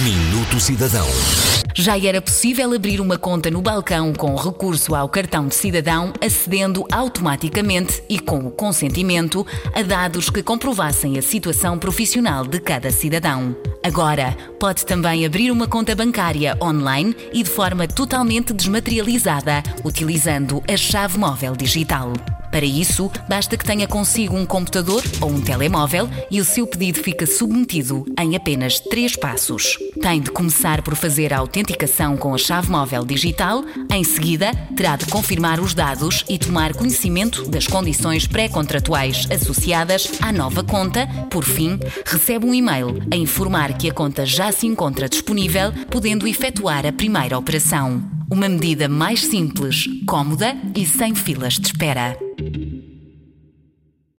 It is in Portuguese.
Minuto Cidadão. Já era possível abrir uma conta no balcão com recurso ao cartão de cidadão, acedendo automaticamente e com o consentimento a dados que comprovassem a situação profissional de cada cidadão. Agora, pode também abrir uma conta bancária online e de forma totalmente desmaterializada, utilizando a chave móvel digital. Para isso, basta que tenha consigo um computador ou um telemóvel e o seu pedido fica submetido em apenas três passos. Tem de começar por fazer a autenticação com a chave móvel digital, em seguida, terá de confirmar os dados e tomar conhecimento das condições pré-contratuais associadas à nova conta. Por fim, recebe um e-mail a informar que a conta já se encontra disponível, podendo efetuar a primeira operação. Uma medida mais simples, cómoda e sem filas de espera.